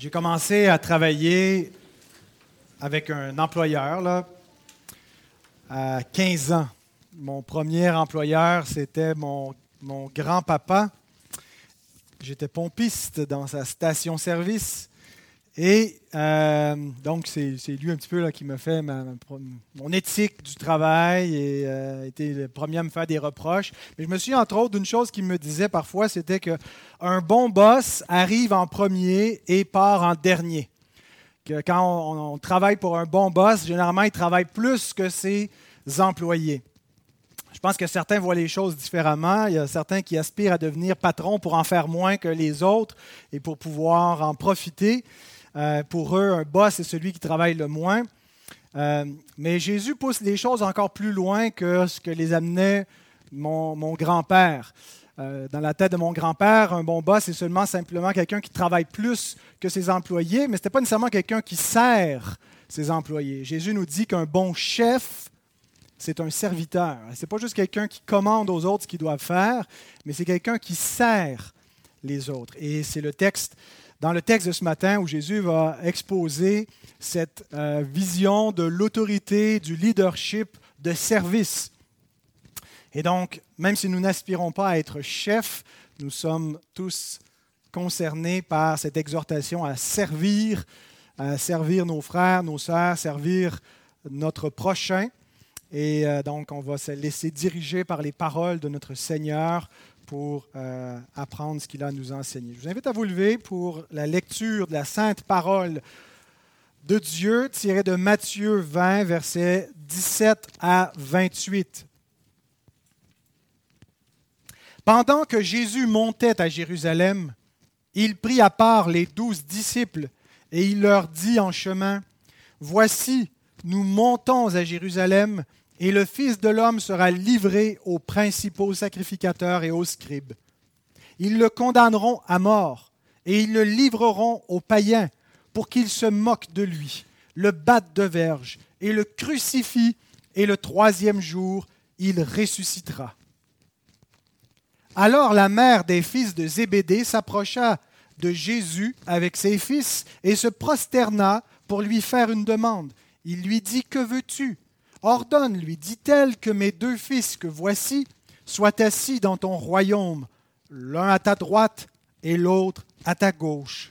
J'ai commencé à travailler avec un employeur là, à 15 ans. Mon premier employeur, c'était mon, mon grand-papa. J'étais pompiste dans sa station-service. Et euh, donc, c'est lui un petit peu là, qui m'a fait mon éthique du travail et euh, était le premier à me faire des reproches. Mais je me suis entre autres d'une chose qu'il me disait parfois, c'était qu'un bon boss arrive en premier et part en dernier. Quand on, on, travaille pour un bon boss, généralement, il travaille plus que ses employés. Je pense que certains voient les choses différemment. Il y a certains qui aspirent à devenir patron pour en faire moins que les autres et pour pouvoir en profiter. Euh, pour eux, un boss, c'est celui qui travaille le moins. Euh, mais Jésus pousse les choses encore plus loin que ce que les amenait mon, grand-père. Euh, dans la tête de mon grand-père, un bon boss, c'est seulement simplement quelqu'un qui travaille plus que ses employés, mais ce n'était pas nécessairement quelqu'un qui sert ses employés. Jésus nous dit qu'un bon chef, c'est un serviteur. Ce n'est pas juste quelqu'un qui commande aux autres ce qu'ils doivent faire, mais c'est quelqu'un qui sert les autres. Et c'est le texte dans le texte de ce matin où Jésus va exposer cette euh, vision de l'autorité, du leadership, de service. Et donc, même si nous n'aspirons pas à être chefs, nous sommes tous concernés par cette exhortation à servir, à servir nos frères, nos sœurs, servir notre prochain. Et euh, donc, on va se laisser diriger par les paroles de notre Seigneur pour euh, apprendre ce qu'il a à nous enseigner. Je vous invite à vous lever pour la lecture de la sainte parole de Dieu tirée de Matthieu 20, versets 17 à 28. Pendant que Jésus montait à Jérusalem, il prit à part les douze disciples et il leur dit en chemin, Voici, nous montons à Jérusalem et le Fils de l'homme sera livré aux principaux sacrificateurs et aux scribes. Ils le condamneront à mort, et ils le livreront aux païens pour qu'ils se moquent de lui, le battent de verge, et le crucifient, et le troisième jour, il ressuscitera. Alors la mère des fils de Zébédée s'approcha de Jésus avec ses fils et se prosterna pour lui faire une demande. Il lui dit, Que veux-tu? Ordonne, lui dit-elle, que mes deux fils que voici soient assis dans ton royaume, l'un à ta droite et l'autre à ta gauche.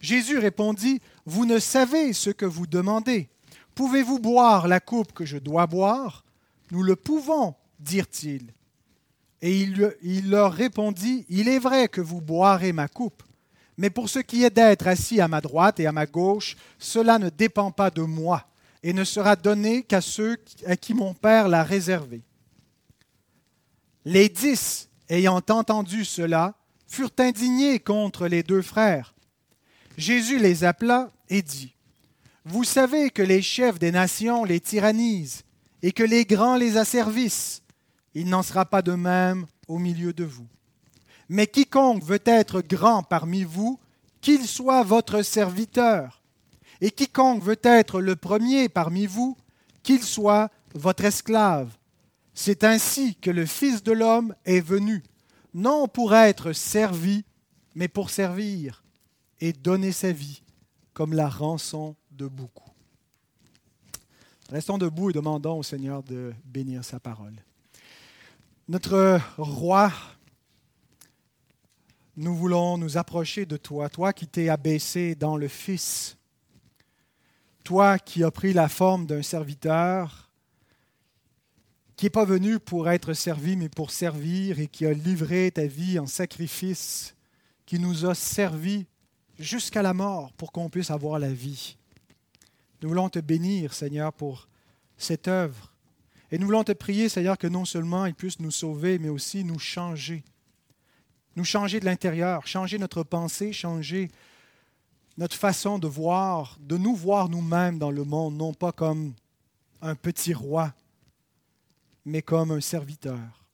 Jésus répondit, Vous ne savez ce que vous demandez. Pouvez-vous boire la coupe que je dois boire? Nous le pouvons, dirent-ils. Et il, leur répondit, Il est vrai que vous boirez ma coupe, mais pour ce qui est d'être assis à ma droite et à ma gauche, cela ne dépend pas de moi et ne sera donné qu'à ceux à qui mon Père l'a réservé. Les dix, ayant entendu cela, furent indignés contre les deux frères. Jésus les appela et dit, Vous savez que les chefs des nations les tyrannisent et que les grands les asservissent. Il n'en sera pas de même au milieu de vous. Mais quiconque veut être grand parmi vous, qu'il soit votre serviteur et quiconque veut être le premier parmi vous, qu'il soit votre esclave. C'est ainsi que le Fils de l'homme est venu, non pour être servi, mais pour servir et donner sa vie comme la rançon de beaucoup. Restons debout et demandons au Seigneur de bénir sa parole. Notre roi, nous voulons nous approcher de toi, toi qui t'es abaissé dans le Fils toi qui as pris la forme d'un serviteur, qui n'est pas venu pour être servi, mais pour servir, et qui a livré ta vie en sacrifice, qui nous a servi jusqu'à la mort pour qu'on puisse avoir la vie. Nous voulons te bénir, Seigneur, pour cette œuvre. Et nous voulons te prier, Seigneur, que non seulement il puisse nous sauver, mais aussi nous changer. Nous changer de l'intérieur, changer notre pensée, changer notre façon de voir, de nous voir nous-mêmes dans le monde, non pas comme un petit roi, mais comme un serviteur.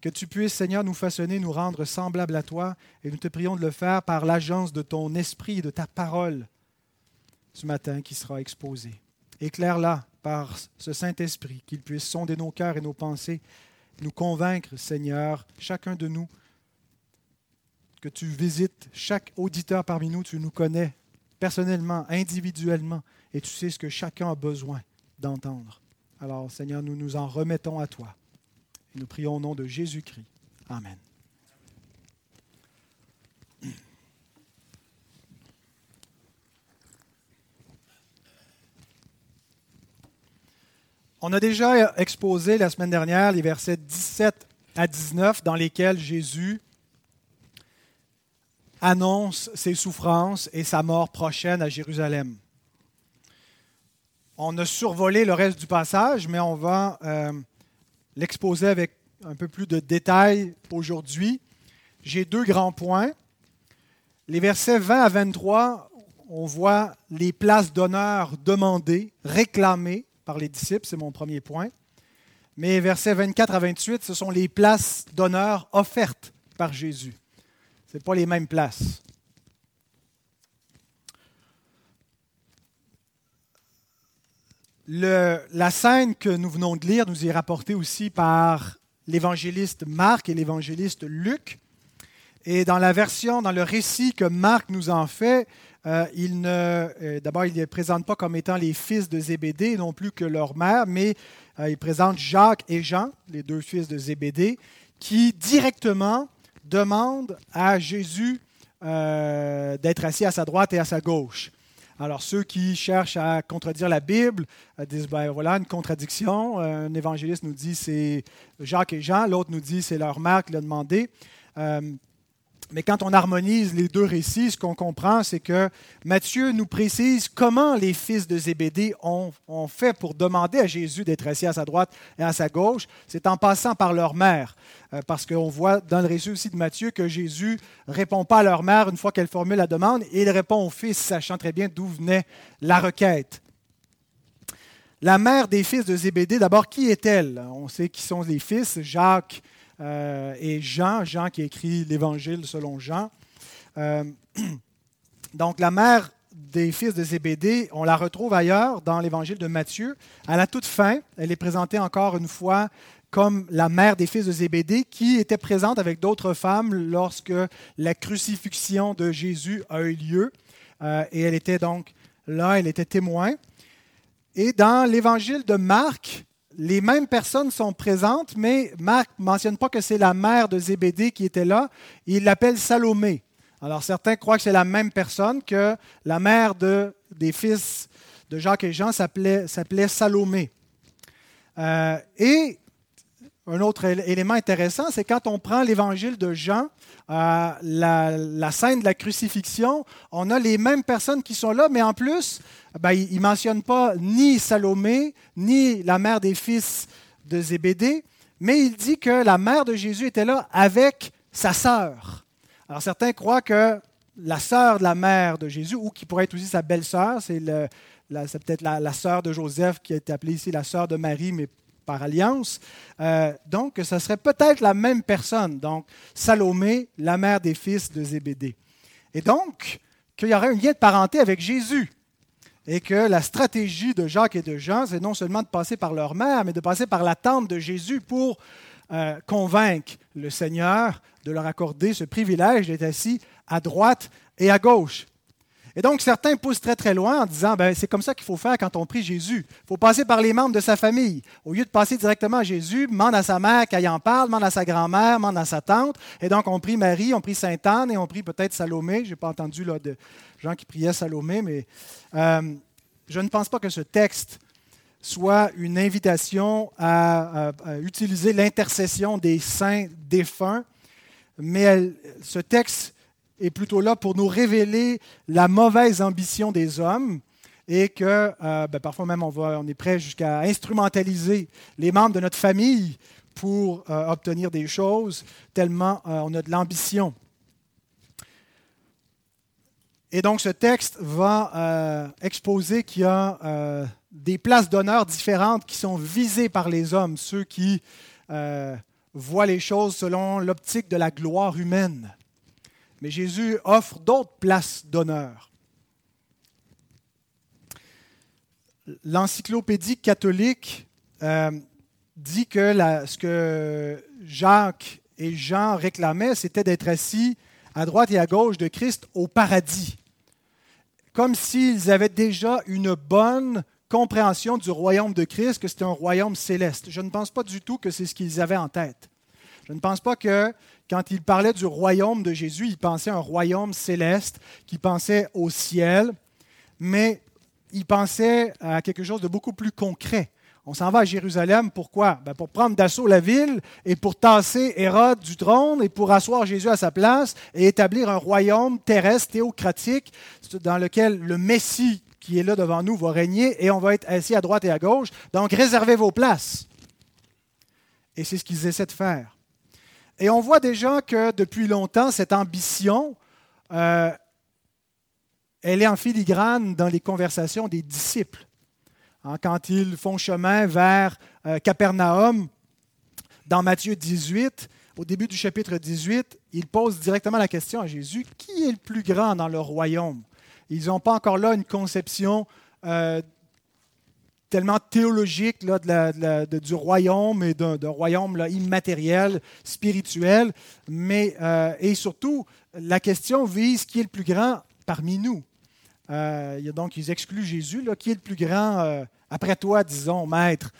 Que tu puisses, Seigneur, nous façonner, nous rendre semblables à toi, et nous te prions de le faire par l'agence de ton esprit et de ta parole ce matin qui sera exposée. Éclaire-la par ce Saint-Esprit, qu'il puisse sonder nos cœurs et nos pensées, nous convaincre, Seigneur, chacun de nous, que tu visites chaque auditeur parmi nous, tu nous connais personnellement, individuellement, et tu sais ce que chacun a besoin d'entendre. Alors, Seigneur, nous nous en remettons à toi. Nous prions au nom de Jésus-Christ. Amen. On a déjà exposé la semaine dernière les versets 17 à 19 dans lesquels Jésus annonce ses souffrances et sa mort prochaine à Jérusalem. On a survolé le reste du passage, mais on va euh, l'exposer avec un peu plus de détails aujourd'hui. J'ai deux grands points. Les versets 20 à 23, on voit les places d'honneur demandées, réclamées par les disciples, c'est mon premier point. Mais versets 24 à 28, ce sont les places d'honneur offertes par Jésus. Ce pas les mêmes places. la scène que nous venons de lire nous est rapportée aussi par l'évangéliste Marc et l'évangéliste Luc. Et dans la version, dans le récit que Marc nous en fait, euh, euh, d'abord, il ne les présente pas comme étant les fils de Zébédée, non plus que leur mère, mais euh, il présente Jacques et Jean, les deux fils de Zébédée, qui directement demandent à Jésus d'être assis à sa droite et à sa gauche. Alors, ceux qui cherchent à contredire la Bible disent ben voilà une contradiction. Un évangéliste nous dit c'est Jacques et Jean, l'autre nous dit c'est leur mère qui l'a demandé. Mais quand on harmonise les deux récits, ce qu'on comprend, c'est que Matthieu nous précise comment les fils de Zébédée ont, fait pour demander à Jésus d'être assis à sa droite et à sa gauche. C'est en passant par leur mère. Euh, parce qu'on voit dans le récit aussi de Matthieu que Jésus répond pas à leur mère une fois qu'elle formule la demande, et il répond au fils, sachant très bien d'où venait la requête. La mère des fils de Zébédée, d'abord, qui est-elle? On sait qui sont les fils, Jacques, euh, et Jean, Jean qui écrit l'Évangile selon Jean. Euh, donc la mère des fils de Zébédée, on la retrouve ailleurs dans l'Évangile de Matthieu. À la toute fin, elle est présentée encore une fois comme la mère des fils de Zébédée, qui était présente avec d'autres femmes lorsque la crucifixion de Jésus a eu lieu. Euh, et elle était donc là, elle était témoin. Et dans l'Évangile de Marc, les mêmes personnes sont présentes, mais Marc ne mentionne pas que c'est la mère de Zébédée qui était là. Il l'appelle Salomé. Alors certains croient que c'est la même personne, que la mère de, des fils de Jacques et Jean s'appelait, Salomé. Euh, et un autre élément intéressant, c'est quand on prend l'évangile de Jean, euh, la, scène de la crucifixion, on a les mêmes personnes qui sont là, mais en plus, ben, il ne mentionne pas ni Salomé, ni la mère des fils de Zébédée, mais il dit que la mère de Jésus était là avec sa sœur. Alors certains croient que la sœur de la mère de Jésus, ou qui pourrait être aussi sa belle-sœur, c'est, peut-être la, sœur de Joseph qui est appelée ici la sœur de Marie, mais par alliance. Euh, donc, ce serait peut-être la même personne. Donc, Salomé, la mère des fils de Zébédée. Et donc, qu'il y aurait un lien de parenté avec Jésus. Et que la stratégie de Jacques et de Jean, c'est non seulement de passer par leur mère, mais de passer par la tante de Jésus pour euh, convaincre le Seigneur de leur accorder ce privilège d'être assis à droite et à gauche. Et donc, certains poussent très très loin en disant, ben, c'est comme ça qu'il faut faire quand on prie Jésus. Il faut passer par les membres de sa famille. Au lieu de passer directement à Jésus, demande à sa mère qu'elle en parle, demande à sa grand-mère, demande à sa tante. Et donc, on prie Marie, on prie Sainte Anne et on prie peut-être Salomé. Je n'ai pas entendu là, de gens qui priaient Salomé, mais euh, je ne pense pas que ce texte soit une invitation à, utiliser l'intercession des saints défunts, mais ce texte est plutôt là pour nous révéler la mauvaise ambition des hommes et que euh, ben, parfois même on, on est prêt jusqu'à instrumentaliser les membres de notre famille pour euh, obtenir des choses, tellement euh, on a de l'ambition. Et donc ce texte va exposer qu'il y a des places d'honneur différentes qui sont visées par les hommes, ceux qui voient les choses selon l'optique de la gloire humaine. Mais Jésus offre d'autres places d'honneur. L'encyclopédie catholique euh, dit que ce que Jacques et Jean réclamaient, c'était d'être assis à droite et à gauche de Christ au paradis, comme s'ils avaient déjà une bonne compréhension du royaume de Christ, que c'était un royaume céleste. Je ne pense pas du tout que c'est ce qu'ils avaient en tête. Je ne pense pas que quand ils parlaient du royaume de Jésus, ils pensaient à un royaume céleste, qu'ils pensaient au ciel, mais ils pensaient à quelque chose de beaucoup plus concret. On s'en va à Jérusalem, pourquoi? Ben Pour prendre d'assaut la ville et pour tasser Hérode du trône et pour asseoir Jésus à sa place et établir un royaume terrestre, théocratique, dans lequel le Messie qui est là devant nous va régner et on va être assis à droite et à gauche. Donc réservez vos places. Et c'est ce qu'ils essaient de faire. Et on voit déjà que depuis longtemps, cette ambition, euh, elle est en filigrane dans les conversations des disciples. Hein, quand ils font chemin vers euh, Capernaum, dans Matthieu 18, au début du chapitre 18, ils posent directement la question à Jésus, qui est le plus grand dans le royaume? Ils n'ont pas encore là une conception euh, tellement théologique là, du royaume et d'un royaume immatériel, spirituel, mais euh, et surtout, la question vise qui est le plus grand parmi nous. Euh, donc, ils excluent Jésus, là, qui est le plus grand euh, après toi, disons, maître?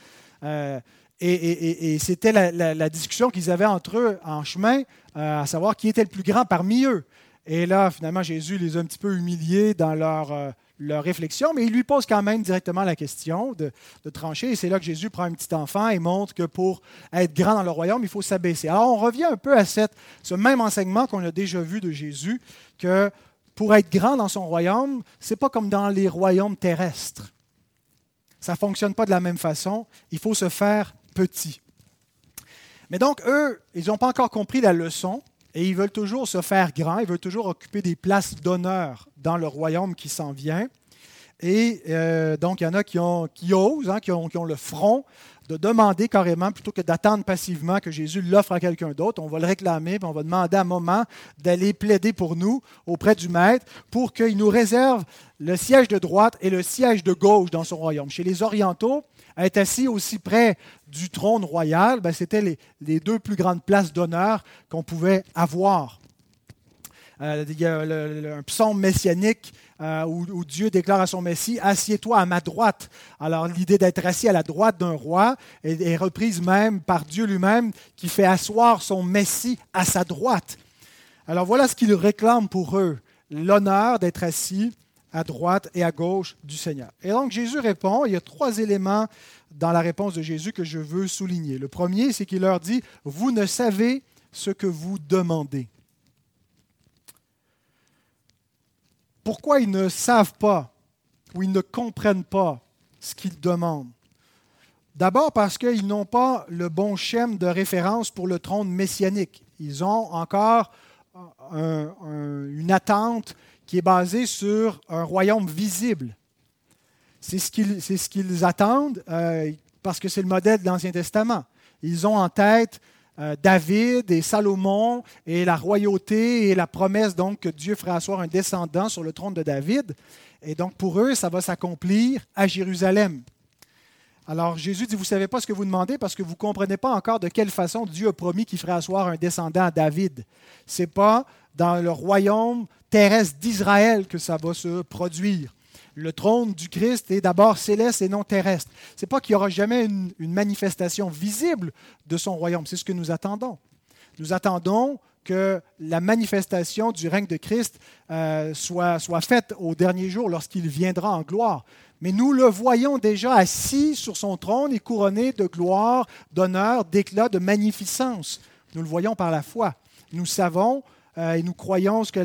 Et, c'était la, discussion qu'ils avaient entre eux en chemin, à savoir qui était le plus grand parmi eux. Et là, finalement, Jésus les a un petit peu humiliés dans leur, leur réflexion, mais il lui pose quand même directement la question de, trancher. Et c'est là que Jésus prend un petit enfant et montre que pour être grand dans le royaume, il faut s'abaisser. Alors, on revient un peu à ce même enseignement qu'on a déjà vu de Jésus, que pour être grand dans son royaume, ce n'est pas comme dans les royaumes terrestres. Ça ne fonctionne pas de la même façon. Il faut se faire petit. Mais donc, eux, ils n'ont pas encore compris la leçon et ils veulent toujours se faire grand, ils veulent toujours occuper des places d'honneur dans le royaume qui s'en vient. Et euh, donc, il y en a qui, ont, qui osent, hein, qui, ont, qui, ont, le front de demander carrément, plutôt que d'attendre passivement que Jésus l'offre à quelqu'un d'autre, on va le réclamer, on va demander à un moment d'aller plaider pour nous auprès du Maître pour qu'il nous réserve le siège de droite et le siège de gauche dans son royaume. Chez les Orientaux, être assis aussi près du trône royal, ben, c'était les deux plus grandes places d'honneur qu'on pouvait avoir. Il y a un psaume messianique euh, où, Dieu déclare à son Messie Assieds-toi à ma droite. Alors, l'idée d'être assis à la droite d'un roi est, reprise même par Dieu lui-même qui fait asseoir son Messie à sa droite. Alors, voilà ce qu'il réclame pour eux l'honneur d'être assis à droite et à gauche du Seigneur. Et donc Jésus répond, il y a trois éléments dans la réponse de Jésus que je veux souligner. Le premier, c'est qu'il leur dit, vous ne savez ce que vous demandez. Pourquoi ils ne savent pas ou ils ne comprennent pas ce qu'ils demandent? D'abord parce qu'ils n'ont pas le bon schème de référence pour le trône messianique. Ils ont encore une attente qui est basée sur un royaume visible. C'est ce qu'ils attendent euh, parce que c'est le modèle de l'Ancien Testament. Ils ont en tête David et Salomon et la royauté et la promesse donc que Dieu ferait asseoir un descendant sur le trône de David. Et donc pour eux, ça va s'accomplir à Jérusalem. Alors Jésus dit, vous ne savez pas ce que vous demandez parce que vous ne comprenez pas encore de quelle façon Dieu a promis qu'il ferait asseoir un descendant à David. Ce n'est pas dans le royaume terrestre d'Israël que ça va se produire le trône du Christ est d'abord céleste et non terrestre. Ce n'est pas qu'il n'y aura jamais une, manifestation visible de son royaume, c'est ce que nous attendons. Nous attendons que la manifestation du règne de Christ euh, soit, soit faite au dernier jour lorsqu'il viendra en gloire. Mais nous le voyons déjà assis sur son trône et couronné de gloire, d'honneur, d'éclat, de magnificence. Nous le voyons par la foi. Nous savons euh, et nous croyons ce que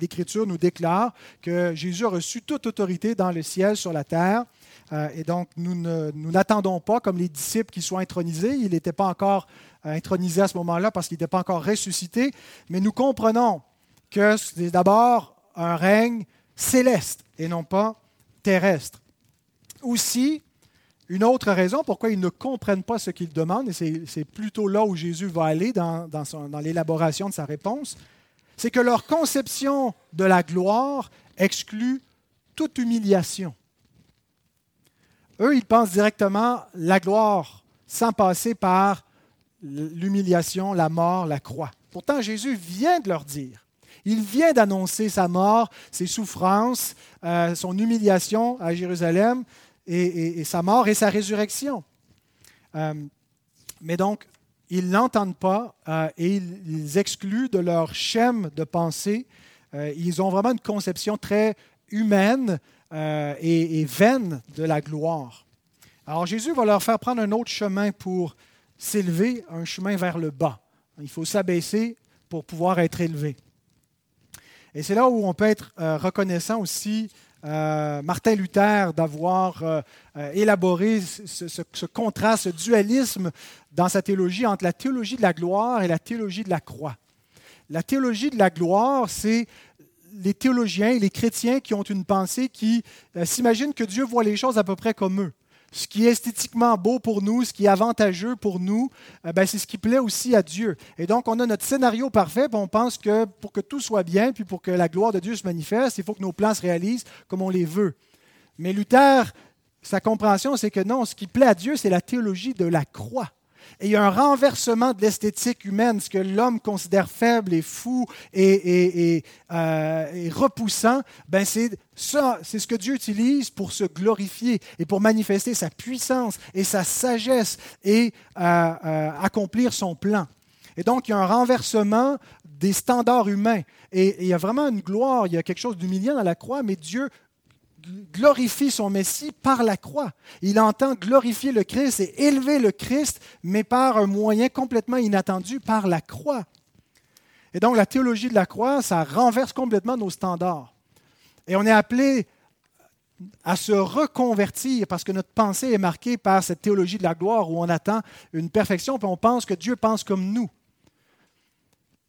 l'Écriture nous déclare, que Jésus a reçu toute autorité dans le ciel, sur la terre. Euh, et donc, nous n'attendons pas, comme les disciples, qu'il soit intronisé. Il n'était pas encore euh, intronisé à ce moment-là parce qu'il n'était pas encore ressuscité. Mais nous comprenons que c'est d'abord un règne céleste et non pas terrestre. Aussi, une autre raison pourquoi ils ne comprennent pas ce qu'ils demandent, et c'est plutôt là où Jésus va aller dans, l'élaboration de sa réponse, c'est que leur conception de la gloire exclut toute humiliation. Eux, ils pensent directement la gloire sans passer par l'humiliation, la mort, la croix. Pourtant, Jésus vient de leur dire Il vient d'annoncer sa mort, ses souffrances, euh, son humiliation à Jérusalem, et, sa mort et sa résurrection. Euh, mais donc, ils n'entendent pas euh, et ils, excluent de leur schème de pensée. ils ont vraiment une conception très humaine et, vaine de la gloire. Alors Jésus va leur faire prendre un autre chemin pour s'élever, un chemin vers le bas. Il faut s'abaisser pour pouvoir être élevé. Et c'est là où on peut être euh, reconnaissant aussi, euh, Martin Luther, d'avoir euh, élaboré ce, contraste, ce dualisme dans sa théologie entre la théologie de la gloire et la théologie de la croix. La théologie de la gloire, c'est les théologiens et les chrétiens qui ont une pensée qui s'imaginent que Dieu voit les choses à peu près comme eux ce qui est esthétiquement beau pour nous, ce qui est avantageux pour nous, euh, ben, c'est ce qui plaît aussi à Dieu. Et donc, on a notre scénario parfait, on pense que pour que tout soit bien, puis pour que la gloire de Dieu se manifeste, il faut que nos plans se réalisent comme on les veut. Mais Luther, sa compréhension, c'est que non, ce qui plaît à Dieu, c'est la théologie de la croix. Et il y a un renversement de l'esthétique humaine, ce que l'homme considère faible et fou et, euh, repoussant, ben c'est ça, c'est ce que Dieu utilise pour se glorifier et pour manifester sa puissance et sa sagesse et euh, euh, accomplir son plan. Et donc, il y a un renversement des standards humains. Et, il y a vraiment une gloire, il y a quelque chose d'humiliant dans la croix, mais Dieu glorifie son Messie par la croix. Il entend glorifier le Christ et élever le Christ, mais par un moyen complètement inattendu, par la croix. Et donc la théologie de la croix, ça renverse complètement nos standards. Et on est appelé à se reconvertir parce que notre pensée est marquée par cette théologie de la gloire où on attend une perfection, puis on pense que Dieu pense comme nous.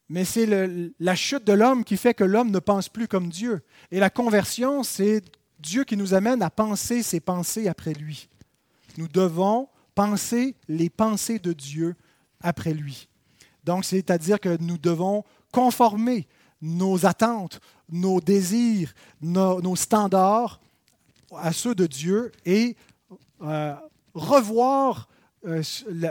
Mais c'est la chute de l'homme qui fait que l'homme ne pense plus comme Dieu. Et la conversion, c'est Dieu qui nous amène à penser ses pensées après lui. Nous devons penser les pensées de Dieu après lui. Donc, c'est-à-dire que nous devons conformer nos attentes, nos désirs, nos, standards à ceux de Dieu et euh, revoir euh,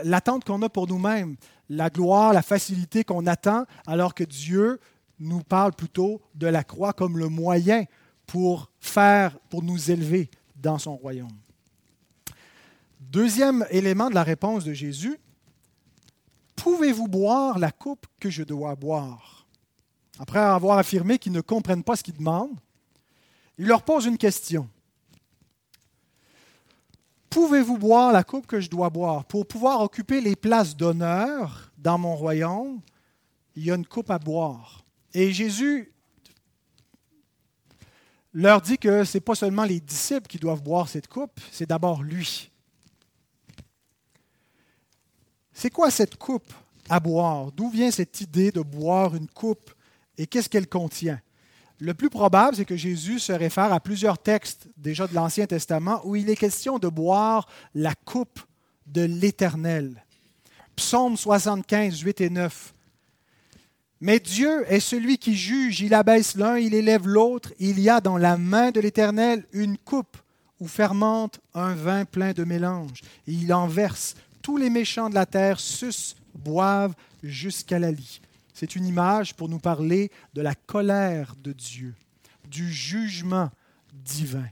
l'attente qu'on a pour nous-mêmes, la gloire, la facilité qu'on attend, alors que Dieu nous parle plutôt de la croix comme le moyen pour faire, pour nous élever dans son royaume. Deuxième élément de la réponse de Jésus, pouvez-vous boire la coupe que je dois boire? Après avoir affirmé qu'ils ne comprennent pas ce qu'ils demandent, il leur pose une question. Pouvez-vous boire la coupe que je dois boire? Pour pouvoir occuper les places d'honneur dans mon royaume, il y a une coupe à boire. Et Jésus leur dit que ce n'est pas seulement les disciples qui doivent boire cette coupe, c'est d'abord lui. C'est quoi cette coupe à boire? D'où vient cette idée de boire une coupe et qu'est-ce qu'elle contient? Le plus probable, c'est que Jésus se réfère à plusieurs textes déjà de l'Ancien Testament où il est question de boire la coupe de l'Éternel. Psaume 75, 8 et 9. Mais Dieu est celui qui juge, il abaisse l'un, il élève l'autre. Il y a dans la main de l'Éternel une coupe où fermente un vin plein de mélange. Et il en verse. Tous les méchants de la terre sucent, boivent jusqu'à la lie. C'est une image pour nous parler de la colère de Dieu, du jugement divin.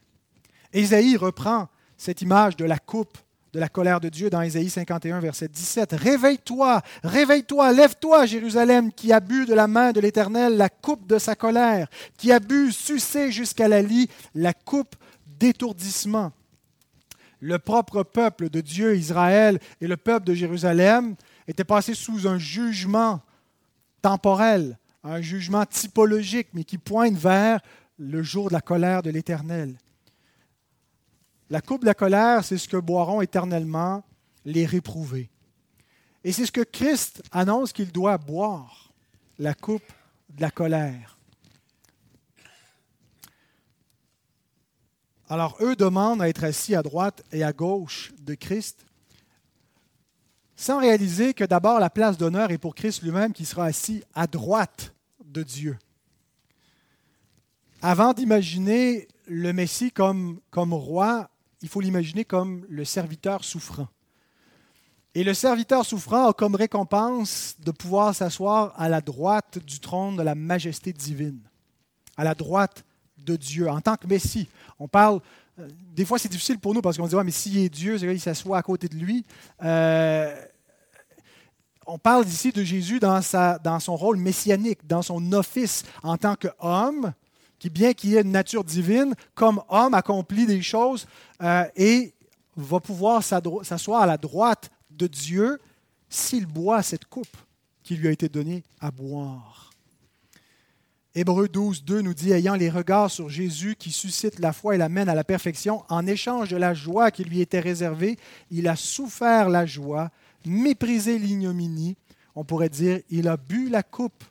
Ésaïe reprend cette image de la coupe de la colère de Dieu dans Ésaïe 51, verset 17. Réveille-toi, réveille-toi, lève-toi, Jérusalem, qui a bu de la main de l'Éternel la coupe de sa colère, qui a bu, sucé jusqu'à la lie, la coupe d'étourdissement. Le propre peuple de Dieu, Israël, et le peuple de Jérusalem étaient passés sous un jugement temporel, un jugement typologique, mais qui pointe vers le jour de la colère de l'Éternel. La coupe de la colère, c'est ce que boiront éternellement les réprouvés. Et c'est ce que Christ annonce qu'il doit boire, la coupe de la colère. Alors, eux demandent à être assis à droite et à gauche de Christ, sans réaliser que d'abord la place d'honneur est pour Christ lui-même qui sera assis à droite de Dieu. Avant d'imaginer le Messie comme, comme roi, il faut l'imaginer comme le serviteur souffrant. Et le serviteur souffrant a comme récompense de pouvoir s'asseoir à la droite du trône de la majesté divine, à la droite de Dieu, en tant que Messie. On parle, euh, des fois c'est difficile pour nous parce qu'on dit, ouais, mais s'il est Dieu, c'est il s'assoit à côté de lui. Euh, on parle ici de Jésus dans, dans son rôle messianique, dans son office en tant qu'homme, qui bien qu'il ait une nature divine, comme homme accomplit des choses euh, et va pouvoir s'asseoir à la droite de Dieu s'il boit cette coupe qui lui a été donnée à boire. Hébreu 12, 2 nous dit, ayant les regards sur Jésus qui suscite la foi et l'amène à la perfection, en échange de la joie qui lui était réservée, il a souffert la joie, méprisé l'ignominie. On pourrait dire, il a bu la coupe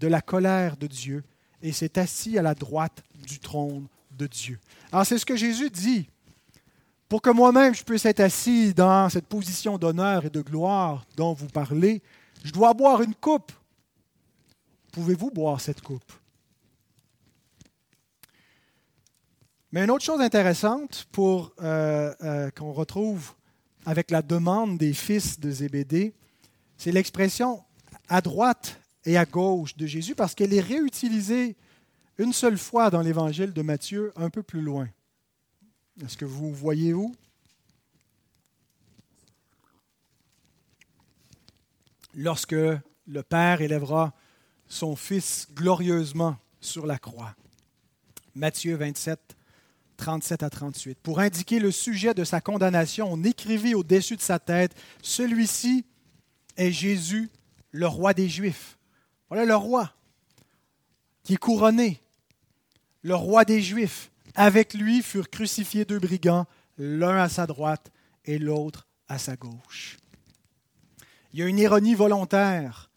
de la colère de Dieu et s'est assis à la droite du trône de Dieu. Alors c'est ce que Jésus dit pour que moi-même je puisse être assis dans cette position d'honneur et de gloire dont vous parlez, je dois boire une coupe. Pouvez-vous boire cette coupe? Mais une autre chose intéressante pour euh, euh, qu'on retrouve avec la demande des fils de Zébédée, c'est l'expression à droite et à gauche de Jésus parce qu'elle est réutilisée une seule fois dans l'évangile de Matthieu un peu plus loin. Est-ce que vous voyez où? Lorsque le Père élèvera son Fils glorieusement sur la croix. Matthieu 27, 37 à 38. Pour indiquer le sujet de sa condamnation, on écrivit au-dessus de sa tête, Celui-ci est Jésus, le roi des Juifs. Voilà le roi qui est couronné, le roi des Juifs. Avec lui furent crucifiés deux brigands, l'un à sa droite et l'autre à sa gauche. Il y a une ironie volontaire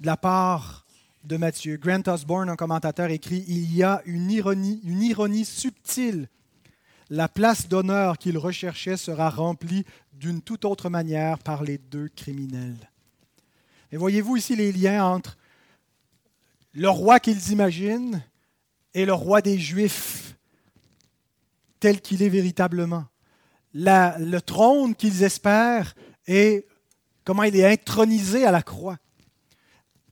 de la part de Matthieu. Grant Osborne, un commentateur, écrit Il y a une ironie, une ironie subtile. La place d'honneur qu'il recherchait sera remplie d'une toute autre manière par les deux criminels. Et voyez-vous ici les liens entre le roi qu'ils imaginent et le roi des Juifs tel qu'il est véritablement. le trône qu'ils espèrent et comment il est intronisé à la croix.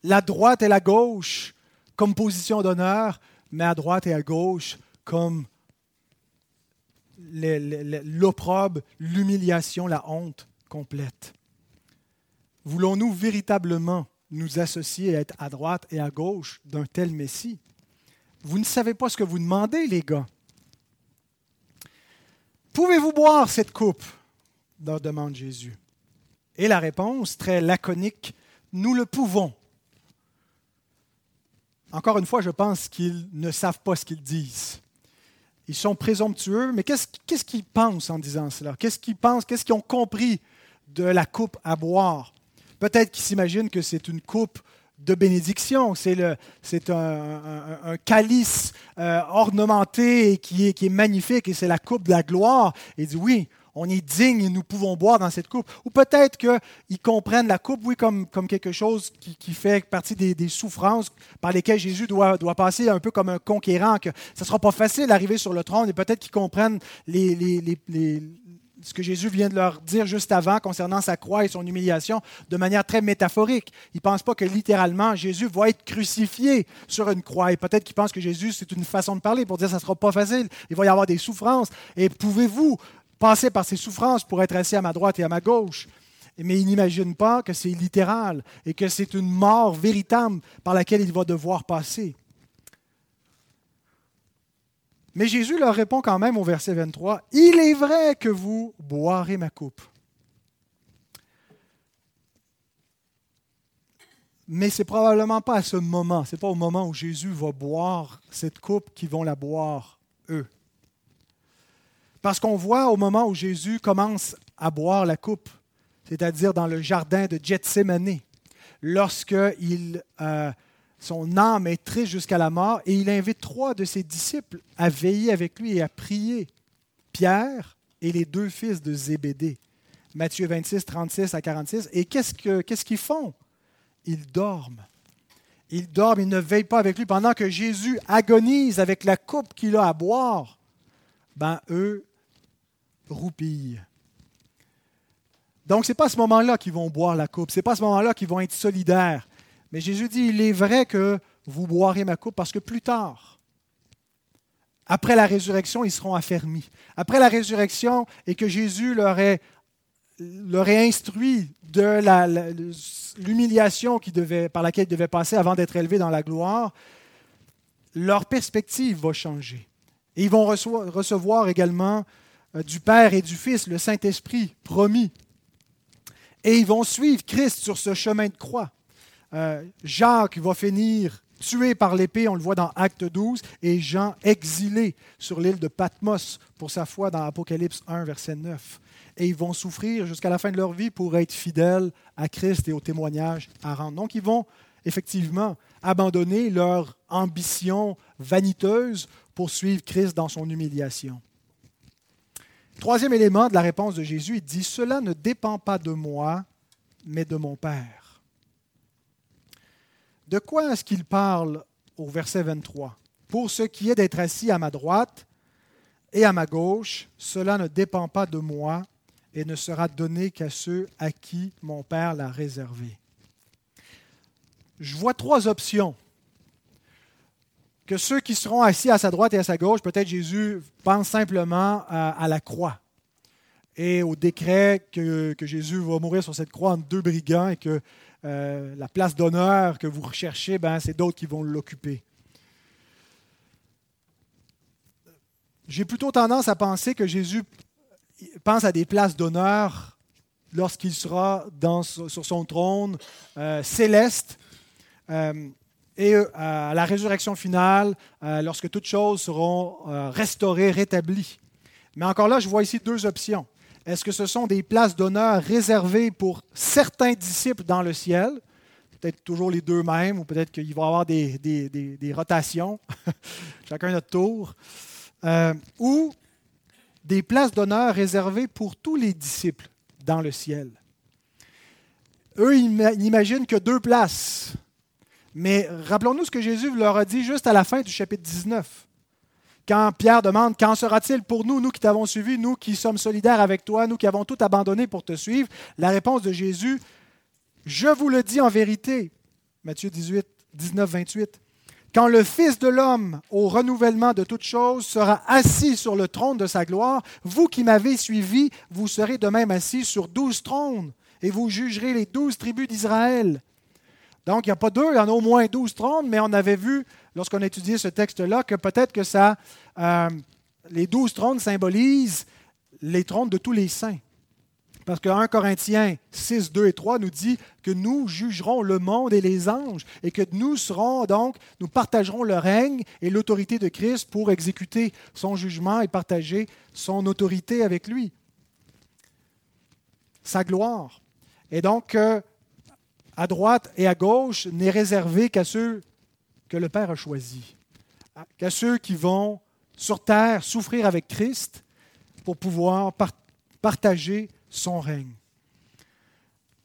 La droite et la gauche comme position d'honneur, mais à droite et à gauche comme l'opprobre, l'humiliation, la honte complète. Voulons-nous véritablement nous associer à être à droite et à gauche d'un tel Messie? Vous ne savez pas ce que vous demandez, les gars. Pouvez-vous boire cette coupe? leur demande Jésus. Et la réponse, très laconique, nous le pouvons. Encore une fois, je pense qu'ils ne savent pas ce qu'ils disent. Ils sont présomptueux, mais qu'est-ce qu'ils pensent en disant cela? Qu'est-ce qu'ils pensent? Qu'est-ce qu'ils ont compris de la coupe à boire? Peut-être qu'ils s'imaginent que c'est une coupe de bénédiction. C'est un, calice euh, ornementé et qui est, magnifique et c'est la coupe de la gloire. Il dit oui, on est digne et nous pouvons boire dans cette coupe. Ou peut-être qu'ils comprennent la coupe, oui, comme, quelque chose qui, fait partie des, souffrances par lesquelles Jésus doit, passer un peu comme un conquérant, que ce ne sera pas facile d'arriver sur le trône et peut-être qu'ils comprennent les, ce que Jésus vient de leur dire juste avant concernant sa croix et son humiliation de manière très métaphorique. Ils ne pensent pas que littéralement Jésus va être crucifié sur une croix. Et peut-être qu'ils pensent que Jésus, c'est une façon de parler pour dire que ça ne sera pas facile, il va y avoir des souffrances. Et pouvez-vous passer par ces souffrances pour être assis à ma droite et à ma gauche? Mais ils n'imaginent pas que c'est littéral et que c'est une mort véritable par laquelle il va devoir passer. Mais Jésus leur répond quand même au verset 23, Il est vrai que vous boirez ma coupe. Mais ce n'est probablement pas à ce moment, ce n'est pas au moment où Jésus va boire cette coupe qu'ils vont la boire eux. Parce qu'on voit au moment où Jésus commence à boire la coupe, c'est-à-dire dans le jardin de Gethsemane, lorsqu'il euh, son âme est triste jusqu'à la mort et il invite trois de ses disciples à veiller avec lui et à prier. Pierre et les deux fils de Zébédée. Matthieu 26, 36 à 46. Et qu'est-ce qu'ils font? Ils dorment. Ils dorment, ils ne veillent pas avec lui pendant que Jésus agonise avec la coupe qu'il a à boire. Ben, eux roupillent. Donc, ce n'est pas à ce moment-là qu'ils vont boire la coupe, ce n'est pas à ce moment-là qu'ils vont être solidaires. Mais Jésus dit, il est vrai que vous boirez ma coupe parce que plus tard, après la résurrection, ils seront affermis. Après la résurrection et que Jésus leur ait, instruit de l'humiliation par laquelle ils devaient passer avant d'être élevés dans la gloire, leur perspective va changer. Et ils vont recevoir également euh, du Père et du Fils le Saint-Esprit promis. Et ils vont suivre Christ sur ce chemin de croix. Euh, Jacques va finir tué par l'épée, on le voit dans Acte 12, et Jean exilé sur l'île de Patmos pour sa foi dans Apocalypse 1, verset 9. Et ils vont souffrir jusqu'à la fin de leur vie pour être fidèles à Christ et au témoignage à rendre. Donc ils vont effectivement abandonner leur ambition vaniteuse pour suivre Christ dans son humiliation. Troisième élément de la réponse de Jésus, il dit, Cela ne dépend pas de moi, mais de mon Père. De quoi est-ce qu'il parle au verset 23 Pour ce qui est d'être assis à ma droite et à ma gauche, cela ne dépend pas de moi et ne sera donné qu'à ceux à qui mon Père l'a réservé je vois trois options. Que ceux qui seront assis à sa droite et à sa gauche, peut-être Jésus pense simplement à, la croix et au décret que, Jésus va mourir sur cette croix en deux brigands et que euh, la place d'honneur que vous recherchez, ben, c'est d'autres qui vont l'occuper. J'ai plutôt tendance à penser que Jésus pense à des places d'honneur lorsqu'il sera sur son trône euh, céleste euh, et à la résurrection finale, lorsque toutes choses seront restaurées, rétablies. Mais encore là, je vois ici deux options. Est-ce que ce sont des places d'honneur réservées pour certains disciples dans le ciel, peut-être toujours les deux mêmes, ou peut-être qu'il va y avoir des, rotations, chacun notre tour, ou des places d'honneur réservées pour tous les disciples dans le ciel. Eux, ils n'imaginent que deux places mais rappelons-nous ce que Jésus leur a dit juste à la fin du chapitre 19. Quand Pierre demande Qu'en sera-t-il pour nous, nous qui t'avons suivi, nous qui sommes solidaires avec toi, nous qui avons tout abandonné pour te suivre? La réponse de Jésus Je vous le dis en vérité. Matthieu 18, 19, 28. Quand le Fils de l'homme, au renouvellement de toutes choses, sera assis sur le trône de sa gloire, vous qui m'avez suivi, vous serez de même assis sur douze trônes, et vous jugerez les douze tribus d'Israël. Donc, il n'y a pas deux, il y en a au moins douze trônes, mais on avait vu, lorsqu'on a étudié ce texte-là, que peut-être que ça, euh, les douze trônes symbolisent les trônes de tous les saints. Parce que 1 Corinthiens 6, 2 et 3 nous dit que nous jugerons le monde et les anges et que nous serons donc, nous partagerons le règne et l'autorité de Christ pour exécuter son jugement et partager son autorité avec lui. Sa gloire. Et donc, euh, à droite et à gauche n'est réservé qu'à ceux que le Père a choisis, qu'à ceux qui vont sur terre souffrir avec Christ pour pouvoir partager son règne.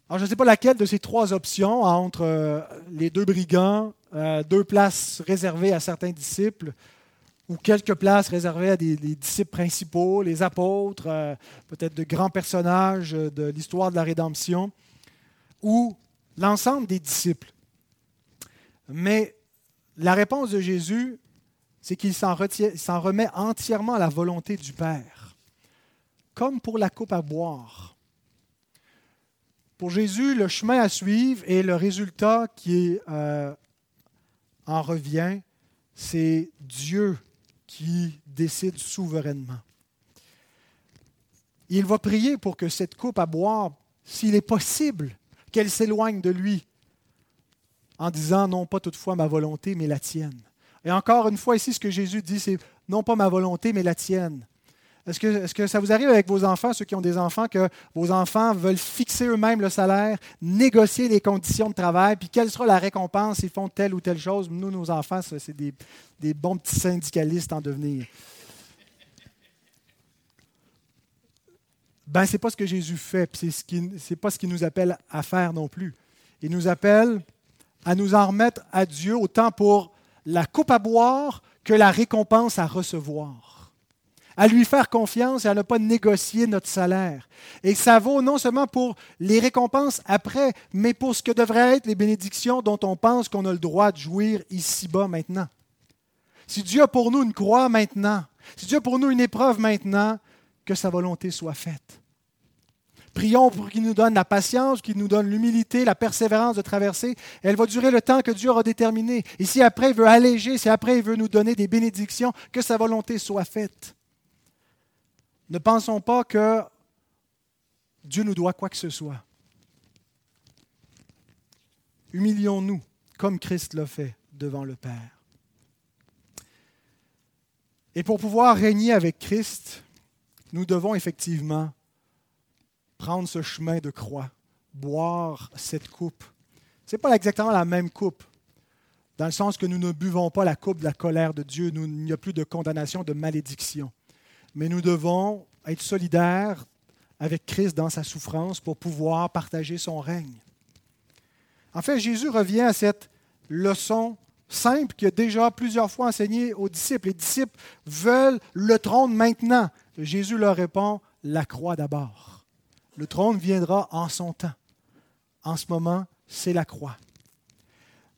Alors, je ne sais pas laquelle de ces trois options entre euh, les deux brigands, euh, deux places réservées à certains disciples, ou quelques places réservées à des, disciples principaux, les apôtres, euh, peut-être de grands personnages de l'histoire de la rédemption, ou l'ensemble des disciples. Mais la réponse de Jésus, c'est qu'il s'en, remet entièrement à la volonté du Père, comme pour la coupe à boire. Pour Jésus, le chemin à suivre et le résultat qui euh, en revient, c'est Dieu qui décide souverainement. Il va prier pour que cette coupe à boire, s'il est possible, qu'elle s'éloigne de lui en disant non pas toutefois ma volonté, mais la tienne. Et encore une fois ici, ce que Jésus dit, c'est non pas ma volonté, mais la tienne. Est-ce que, ça vous arrive avec vos enfants, ceux qui ont des enfants, que vos enfants veulent fixer eux-mêmes le salaire, négocier les conditions de travail, puis quelle sera la récompense s'ils font telle ou telle chose? Nous, nos enfants, c'est des, des bons petits syndicalistes en devenir. Ben, ce n'est pas ce que Jésus fait, ce n'est pas ce qu'il nous appelle à faire non plus. Il nous appelle à nous en remettre à Dieu autant pour la coupe à boire que la récompense à recevoir. à lui faire confiance et à ne pas négocier notre salaire. Et ça vaut non seulement pour les récompenses après, mais pour ce que devraient être les bénédictions dont on pense qu'on a le droit de jouir ici-bas maintenant. Si Dieu a pour nous une croix maintenant, si Dieu a pour nous une épreuve maintenant, que sa volonté soit faite. Prions pour qu'il nous donne la patience, qu'il nous donne l'humilité, la persévérance de traverser. Elle va durer le temps que Dieu aura déterminé. Et si après il veut alléger, si après il veut nous donner des bénédictions, que sa volonté soit faite. Ne pensons pas que Dieu nous doit quoi que ce soit. Humilions-nous comme Christ l'a fait devant le Père. Et pour pouvoir régner avec Christ, nous devons effectivement prendre ce chemin de croix, boire cette coupe. Ce n'est pas exactement la même coupe, dans le sens que nous ne buvons pas la coupe de la colère de Dieu, il n'y a plus de condamnation, de malédiction. Mais nous devons être solidaires avec Christ dans sa souffrance pour pouvoir partager son règne. En fait, Jésus revient à cette leçon simple qu'il a déjà plusieurs fois enseignée aux disciples. Les disciples veulent le trône maintenant. Jésus leur répond, la croix d'abord. Le trône viendra en son temps. En ce moment, c'est la croix.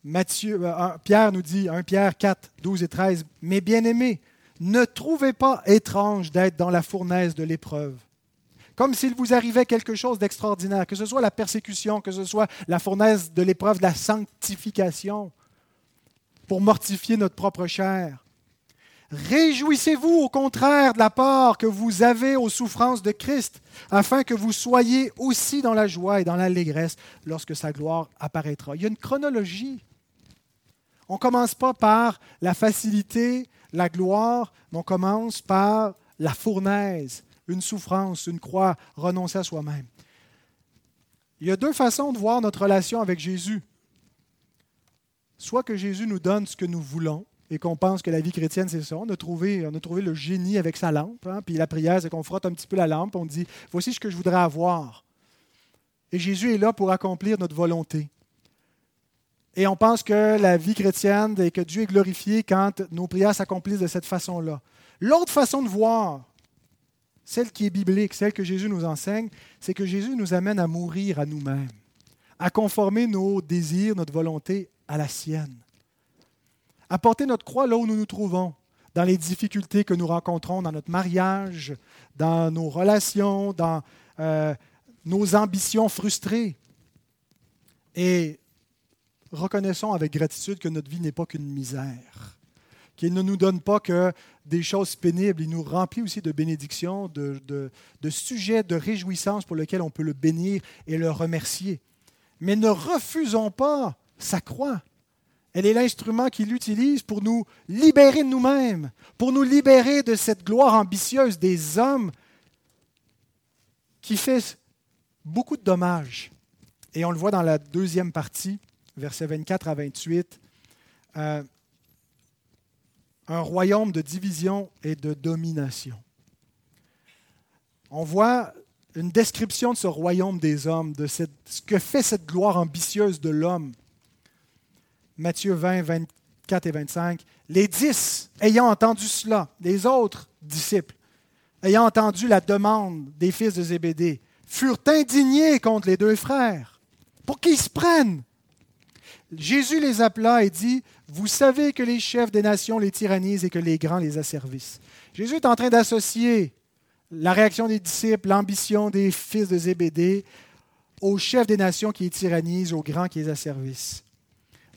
Matthieu, euh, Pierre nous dit, 1 Pierre 4, 12 et 13, Mes bien-aimés, ne trouvez pas étrange d'être dans la fournaise de l'épreuve. Comme s'il vous arrivait quelque chose d'extraordinaire, que ce soit la persécution, que ce soit la fournaise de l'épreuve de la sanctification, pour mortifier notre propre chair. Réjouissez-vous au contraire de la part que vous avez aux souffrances de Christ, afin que vous soyez aussi dans la joie et dans l'allégresse lorsque sa gloire apparaîtra. Il y a une chronologie. On ne commence pas par la facilité, la gloire, mais on commence par la fournaise, une souffrance, une croix, renoncer à soi-même. Il y a deux façons de voir notre relation avec Jésus. Soit que Jésus nous donne ce que nous voulons, et qu'on pense que la vie chrétienne, c'est ça. On a, trouvé, le génie avec sa lampe. Hein, puis la prière, c'est qu'on frotte un petit peu la lampe, on dit, voici ce que je voudrais avoir. Et Jésus est là pour accomplir notre volonté. Et on pense que la vie chrétienne et que Dieu est glorifié quand nos prières s'accomplissent de cette façon-là. L'autre façon de voir, celle qui est biblique, celle que Jésus nous enseigne, c'est que Jésus nous amène à mourir à nous-mêmes, à conformer nos désirs, notre volonté à la sienne apporter notre croix là où nous nous trouvons, dans les difficultés que nous rencontrons dans notre mariage, dans nos relations, dans euh, nos ambitions frustrées. Et reconnaissons avec gratitude que notre vie n'est pas qu'une misère, qu'il ne nous donne pas que des choses pénibles, il nous remplit aussi de bénédictions, de, de sujets de réjouissance pour lesquels on peut le bénir et le remercier. Mais ne refusons pas sa croix. Elle est l'instrument qu'il utilise pour nous libérer de nous-mêmes, pour nous libérer de cette gloire ambitieuse des hommes qui fait beaucoup de dommages. Et on le voit dans la deuxième partie, versets 24 à 28. Euh, un royaume de division et de domination. On voit une description de ce royaume des hommes, de ce que fait cette gloire ambitieuse de l'homme Matthieu 20, 24 et 25. Les dix, ayant entendu cela, les autres disciples, ayant entendu la demande des fils de Zébédée, furent indignés contre les deux frères pour qu'ils se prennent. Jésus les appela et dit, Vous savez que les chefs des nations les tyrannisent et que les grands les asservissent. Jésus est en train d'associer la réaction des disciples, l'ambition des fils de Zébédée, aux chefs des nations qui les tyrannisent, aux grands qui les asservissent.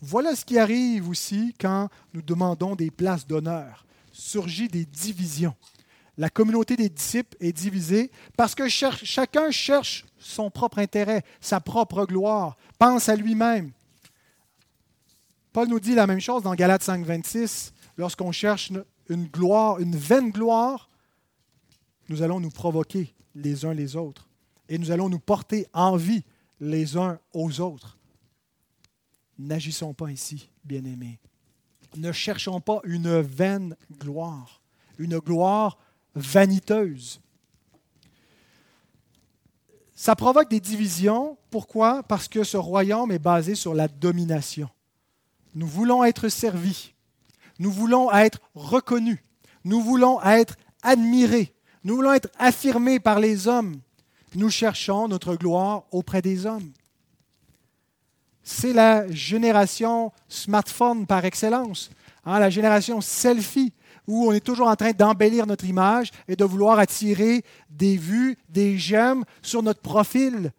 Voilà ce qui arrive aussi quand nous demandons des places d'honneur. Surgit des divisions. La communauté des disciples est divisée parce que chacun cherche son propre intérêt, sa propre gloire, pense à lui-même. Paul nous dit la même chose dans Galates 5, 26. Lorsqu'on cherche une gloire, une vaine gloire, nous allons nous provoquer les uns les autres et nous allons nous porter envie les uns aux autres. N'agissons pas ainsi, bien-aimés. Ne cherchons pas une vaine gloire, une gloire vaniteuse. Ça provoque des divisions. Pourquoi? Parce que ce royaume est basé sur la domination. Nous voulons être servis. Nous voulons être reconnus. Nous voulons être admirés, nous voulons être affirmés par les hommes. Nous cherchons notre gloire auprès des hommes. C'est la génération smartphone par excellence, hein, la génération selfie, où on est toujours en train d'embellir notre image et de vouloir attirer des vues, des j'aime sur notre profil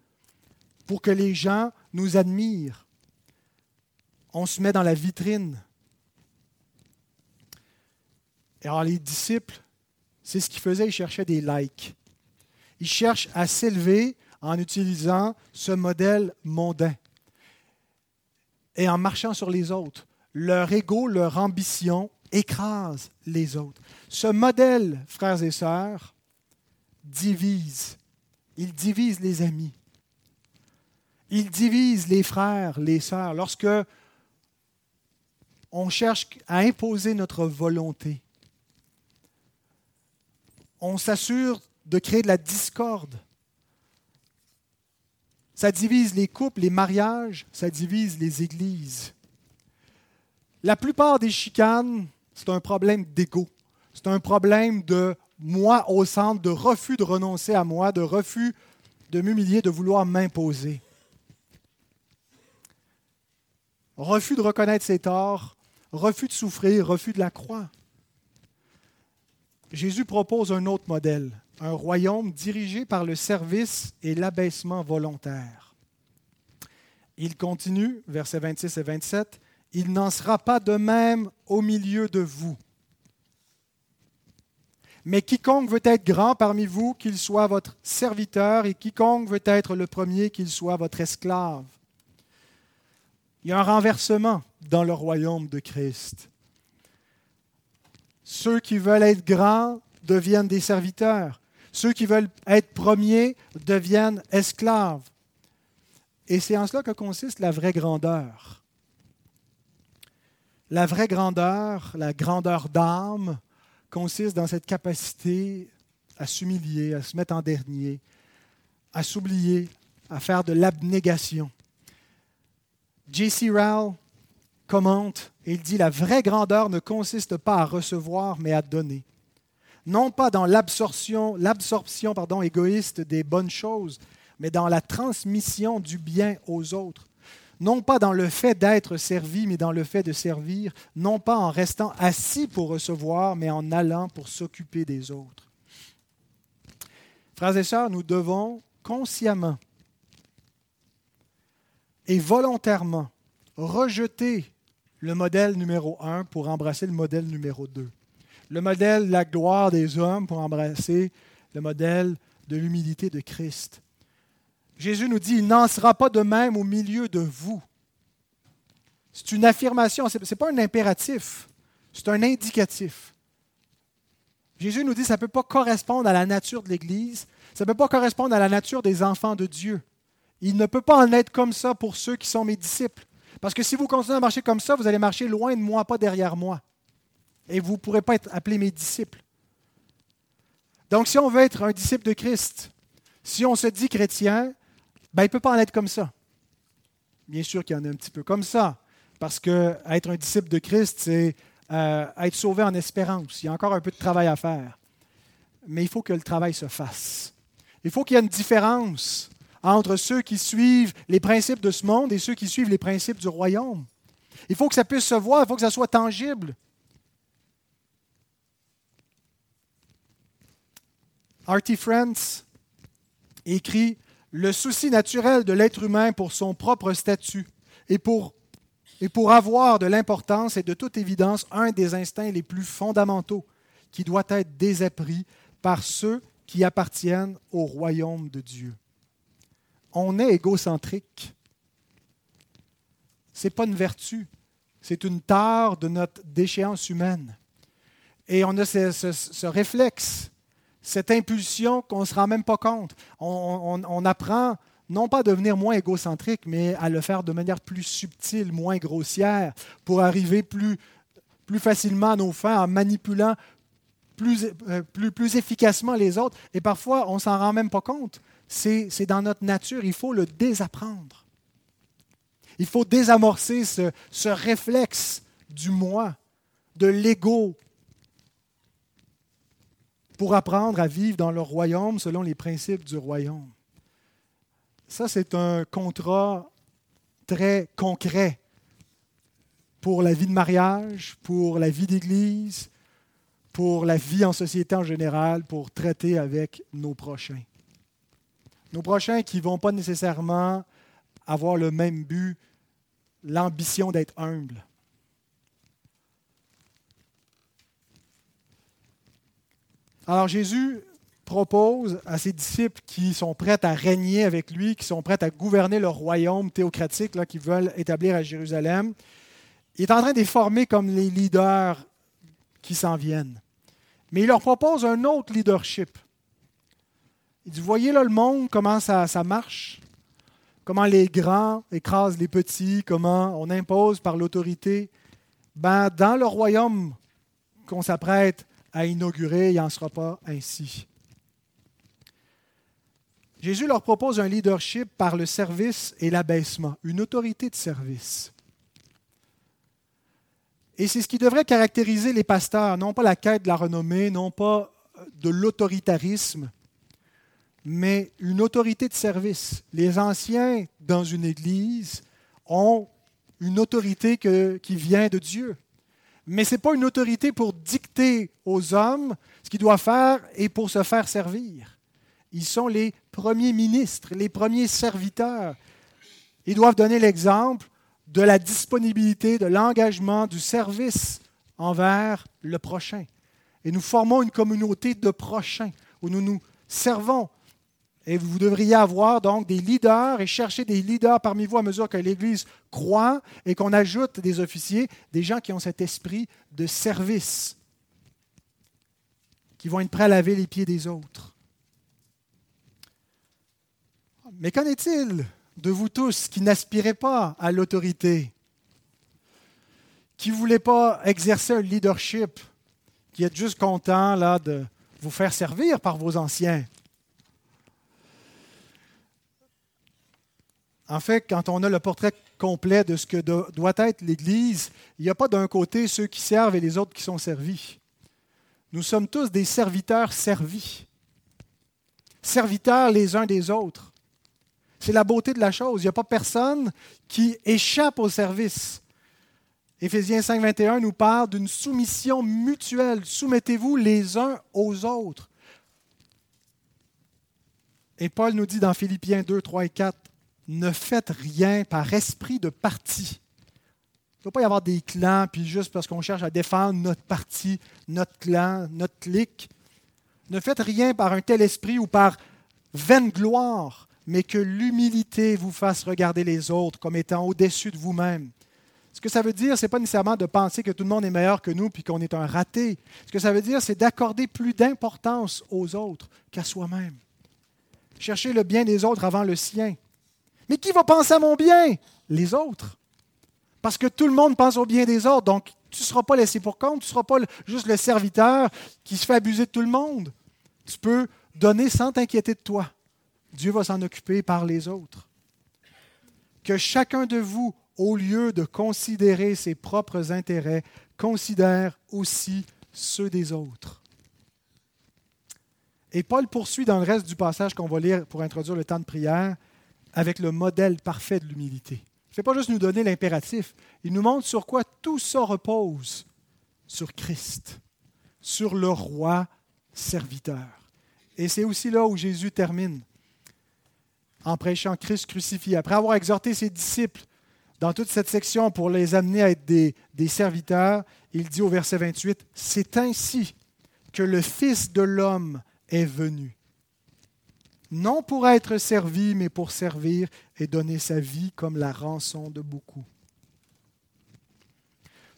pour que les gens nous admirent. On se met dans la vitrine. Et alors les disciples, c'est ce qu'ils faisaient, ils cherchaient des likes. Ils cherchent à s'élever en utilisant ce modèle mondain et en marchant sur les autres. Leur ego, leur ambition écrase les autres. Ce modèle, frères et sœurs, divise. Il divise les amis. Il divise les frères, les sœurs. Lorsque on cherche à imposer notre volonté, on s'assure de créer de la discorde. Ça divise les couples, les mariages, ça divise les églises. La plupart des chicanes c'est un problème d'ego. C'est un problème de moi au centre, de refus de renoncer à moi, de refus de m'humilier, de vouloir m'imposer. Refus de reconnaître ses torts, refus de souffrir, refus de la croix. Jésus propose un autre modèle, un royaume dirigé par le service et l'abaissement volontaire. Il continue, versets 26 et 27, il n'en sera pas de même au milieu de vous. Mais quiconque veut être grand parmi vous, qu'il soit votre serviteur, et quiconque veut être le premier, qu'il soit votre esclave. Il y a un renversement dans le royaume de Christ. Ceux qui veulent être grands deviennent des serviteurs. Ceux qui veulent être premiers deviennent esclaves. Et c'est en cela que consiste la vraie grandeur. La vraie grandeur, la grandeur d'âme, consiste dans cette capacité à s'humilier, à se mettre en dernier, à s'oublier, à faire de l'abnégation. J.C. Rowell commente et il dit La vraie grandeur ne consiste pas à recevoir, mais à donner. Non pas dans l'absorption, égoïste des bonnes choses, mais dans la transmission du bien aux autres non pas dans le fait d'être servi, mais dans le fait de servir, non pas en restant assis pour recevoir, mais en allant pour s'occuper des autres. Frères et sœurs, nous devons consciemment et volontairement rejeter le modèle numéro un pour embrasser le modèle numéro deux. Le modèle de la gloire des hommes pour embrasser le modèle de l'humilité de Christ. Jésus nous dit, il n'en sera pas de même au milieu de vous. C'est une affirmation, ce n'est pas un impératif, c'est un indicatif. Jésus nous dit, ça ne peut pas correspondre à la nature de l'Église, ça ne peut pas correspondre à la nature des enfants de Dieu. Il ne peut pas en être comme ça pour ceux qui sont mes disciples. Parce que si vous continuez à marcher comme ça, vous allez marcher loin de moi, pas derrière moi. Et vous ne pourrez pas être appelés mes disciples. Donc si on veut être un disciple de Christ, si on se dit chrétien, ben, il ne peut pas en être comme ça. Bien sûr qu'il y en a un petit peu comme ça, parce que être un disciple de Christ, c'est euh, être sauvé en espérance. Il y a encore un peu de travail à faire. Mais il faut que le travail se fasse. Il faut qu'il y ait une différence entre ceux qui suivent les principes de ce monde et ceux qui suivent les principes du royaume. Il faut que ça puisse se voir, il faut que ça soit tangible. Artie Friends écrit le souci naturel de l'être humain pour son propre statut et pour, et pour avoir de l'importance est de toute évidence un des instincts les plus fondamentaux qui doit être désappris par ceux qui appartiennent au royaume de Dieu. On est égocentrique. Ce n'est pas une vertu, c'est une tare de notre déchéance humaine. Et on a ce, ce réflexe cette impulsion qu'on ne se rend même pas compte. On, apprend non pas à devenir moins égocentrique, mais à le faire de manière plus subtile, moins grossière, pour arriver plus, plus facilement à nos fins en manipulant plus, euh, plus, plus efficacement les autres. Et parfois, on s'en rend même pas compte. C'est dans notre nature, il faut le désapprendre. Il faut désamorcer ce, ce réflexe du moi, de l'ego, pour apprendre à vivre dans leur royaume selon les principes du royaume. Ça, c'est un contrat très concret pour la vie de mariage, pour la vie d'Église, pour la vie en société en général, pour traiter avec nos prochains. Nos prochains qui ne vont pas nécessairement avoir le même but, l'ambition d'être humble. Alors Jésus propose à ses disciples qui sont prêts à régner avec lui, qui sont prêts à gouverner le royaume théocratique qu'ils veulent établir à Jérusalem, il est en train de les former comme les leaders qui s'en viennent. Mais il leur propose un autre leadership. Il dit, voyez là le monde, comment ça, ça marche, comment les grands écrasent les petits, comment on impose par l'autorité? Ben, dans le royaume qu'on s'apprête à inaugurer, il n'en sera pas ainsi. Jésus leur propose un leadership par le service et l'abaissement, une autorité de service. Et c'est ce qui devrait caractériser les pasteurs, non pas la quête de la renommée, non pas de l'autoritarisme, mais une autorité de service. Les anciens dans une église ont une autorité qui vient de Dieu. Mais ce n'est pas une autorité pour dicter aux hommes ce qu'ils doivent faire et pour se faire servir. Ils sont les premiers ministres, les premiers serviteurs. Ils doivent donner l'exemple de la disponibilité, de l'engagement, du service envers le prochain. Et nous formons une communauté de prochains où nous nous servons. Et vous devriez avoir donc des leaders et chercher des leaders parmi vous à mesure que l'Église croît et qu'on ajoute des officiers, des gens qui ont cet esprit de service, qui vont être prêts à laver les pieds des autres. Mais qu'en est-il de vous tous qui n'aspirez pas à l'autorité, qui ne voulez pas exercer un leadership, qui êtes juste content de vous faire servir par vos anciens? En fait, quand on a le portrait complet de ce que doit être l'Église, il n'y a pas d'un côté ceux qui servent et les autres qui sont servis. Nous sommes tous des serviteurs servis, serviteurs les uns des autres. C'est la beauté de la chose. Il n'y a pas personne qui échappe au service. Éphésiens 5, 21 nous parle d'une soumission mutuelle. Soumettez-vous les uns aux autres. Et Paul nous dit dans Philippiens 2, 3 et 4, ne faites rien par esprit de parti. Il ne faut pas y avoir des clans, puis juste parce qu'on cherche à défendre notre parti, notre clan, notre clique. Ne faites rien par un tel esprit ou par vaine gloire, mais que l'humilité vous fasse regarder les autres comme étant au-dessus de vous-même. Ce que ça veut dire, ce n'est pas nécessairement de penser que tout le monde est meilleur que nous puis qu'on est un raté. Ce que ça veut dire, c'est d'accorder plus d'importance aux autres qu'à soi-même. Chercher le bien des autres avant le sien. Mais qui va penser à mon bien? Les autres. Parce que tout le monde pense au bien des autres. Donc, tu ne seras pas laissé pour compte, tu ne seras pas juste le serviteur qui se fait abuser de tout le monde. Tu peux donner sans t'inquiéter de toi. Dieu va s'en occuper par les autres. Que chacun de vous, au lieu de considérer ses propres intérêts, considère aussi ceux des autres. Et Paul poursuit dans le reste du passage qu'on va lire pour introduire le temps de prière avec le modèle parfait de l'humilité. Il ne fait pas juste nous donner l'impératif, il nous montre sur quoi tout ça repose. Sur Christ, sur le roi serviteur. Et c'est aussi là où Jésus termine en prêchant Christ crucifié. Après avoir exhorté ses disciples dans toute cette section pour les amener à être des, des serviteurs, il dit au verset 28, C'est ainsi que le Fils de l'homme est venu. Non pour être servi, mais pour servir et donner sa vie comme la rançon de beaucoup.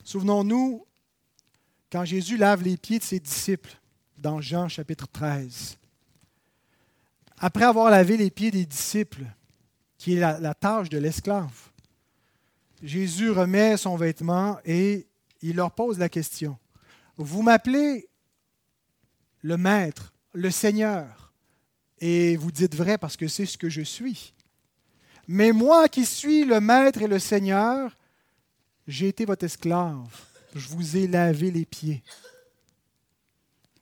Souvenons-nous, quand Jésus lave les pieds de ses disciples dans Jean chapitre 13, après avoir lavé les pieds des disciples, qui est la, tâche de l'esclave, Jésus remet son vêtement et il leur pose la question. Vous m'appelez le Maître, le Seigneur, et vous dites vrai parce que c'est ce que je suis. Mais moi qui suis le Maître et le Seigneur, j'ai été votre esclave. Je vous ai lavé les pieds.